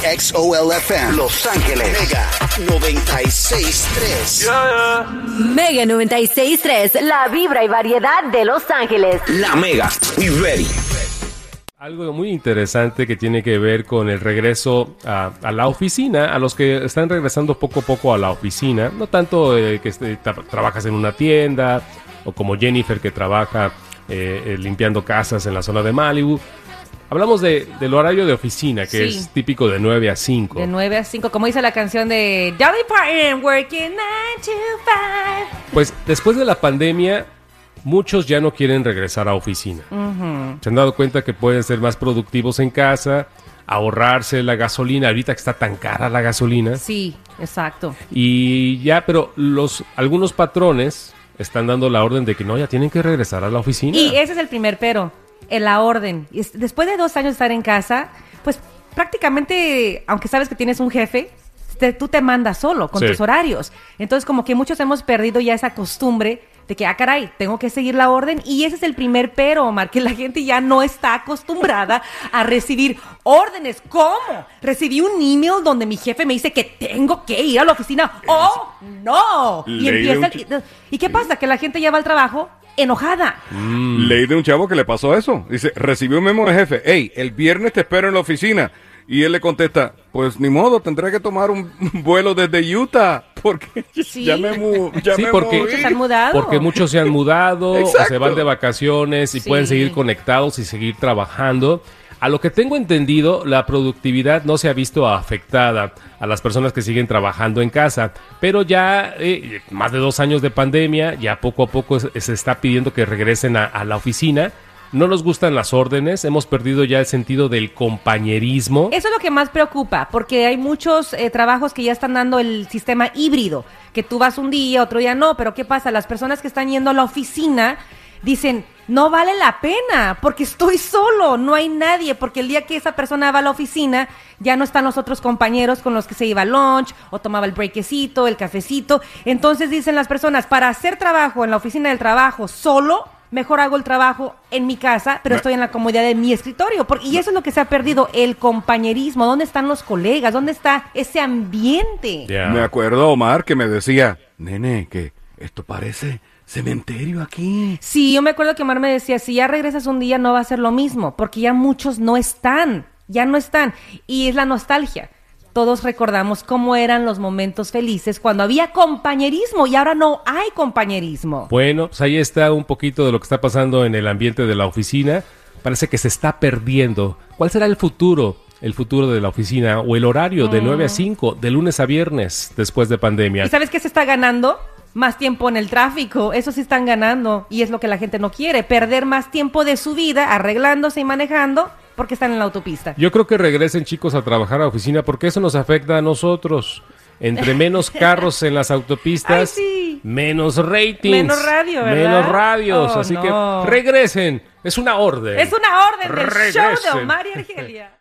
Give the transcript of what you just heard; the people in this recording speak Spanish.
KXOLFM Los Ángeles Mega 96.3 Mega 96.3, la vibra y variedad de Los Ángeles. La Mega. We ready. Algo muy interesante que tiene que ver con el regreso a, a la oficina, a los que están regresando poco a poco a la oficina, no tanto eh, que este, tra- trabajas en una tienda o como Jennifer que trabaja eh, eh, limpiando casas en la zona de Malibu. Hablamos de, del horario de oficina, que Sí. es típico de 9 a 5. De 9 a 5, como dice la canción de Dolly Parton, working 9 to 5. Pues después de la pandemia, muchos ya no quieren regresar a oficina. Se han dado cuenta que pueden ser más productivos en casa, ahorrarse la gasolina, ahorita que está tan cara la gasolina. Sí, exacto. Y ya, pero los algunos patrones están dando la orden de que no, ya tienen que regresar a la oficina. Y ese es el primer pero, en la orden. Y es- Después de dos años de estar en casa, pues prácticamente, aunque sabes que tienes un jefe, te- tú te mandas solo con Sí. tus horarios. Entonces como que muchos hemos perdido ya esa costumbre de que, ah, caray, tengo que seguir la orden. Y ese es el primer pero, Omar, que la gente ya no está acostumbrada a recibir órdenes. ¿Cómo? Recibí un email donde mi jefe me dice que tengo que ir a la oficina. ¡Oh, no! Y empieza... un ¿Y qué pasa? Que la gente ya va al trabajo enojada. Leí de un chavo que le pasó eso. Dice, recibió un memo de jefe. Hey, el viernes te espero en la oficina. Y él le contesta, pues ni modo, tendré que tomar un vuelo desde Utah. Porque Sí. ya me, mu ya Sí, me porque- moví. Muchos han mudado. Porque muchos se han mudado o se van de vacaciones y Sí. pueden seguir conectados y seguir trabajando. A lo que tengo entendido, la productividad no se ha visto afectada a las personas que siguen trabajando en casa, pero ya eh, más de dos años de pandemia, ya poco a poco se está pidiendo que regresen a, a la oficina. No nos gustan las órdenes, hemos perdido ya el sentido del compañerismo. Eso es lo que más preocupa, porque hay muchos eh, trabajos que ya están dando el sistema híbrido, que tú vas un día, otro día no, pero ¿qué pasa? Las personas que están yendo a la oficina dicen, no vale la pena, porque estoy solo, no hay nadie, porque el día que esa persona va a la oficina, ya no están los otros compañeros con los que se iba al lunch, o tomaba el breakecito, el cafecito. Entonces dicen las personas, para hacer trabajo en la oficina del trabajo solo, mejor hago el trabajo en mi casa, pero estoy en la comodidad de mi escritorio. Porque, y eso es lo que se ha perdido, el compañerismo. ¿Dónde están los colegas? ¿Dónde está ese ambiente? Ya. Me acuerdo, Omar, que me decía, nene, que esto parece cementerio aquí. Sí, yo me acuerdo que Omar me decía, si ya regresas un día no va a ser lo mismo, porque ya muchos no están, ya no están. Y es la nostalgia. Todos recordamos cómo eran los momentos felices cuando había compañerismo y ahora no hay compañerismo. Bueno, pues ahí está un poquito de lo que está pasando en el ambiente de la oficina. Parece que se está perdiendo. ¿Cuál será el futuro? El futuro de la oficina o el horario de 9 a 5, de lunes a viernes, después de pandemia. ¿Y sabes qué se está ganando? Más tiempo en el tráfico, eso sí están ganando y es lo que la gente no quiere, perder más tiempo de su vida arreglándose y manejando porque están en la autopista. Yo creo que regresen chicos a trabajar a la oficina porque eso nos afecta a nosotros. Entre menos carros en las autopistas, Ay, sí. menos ratings. Menos radio, ¿verdad? Menos radios. Oh, así no. que regresen. Es una orden. Es una orden del show de Regresen. Omar y Argelia.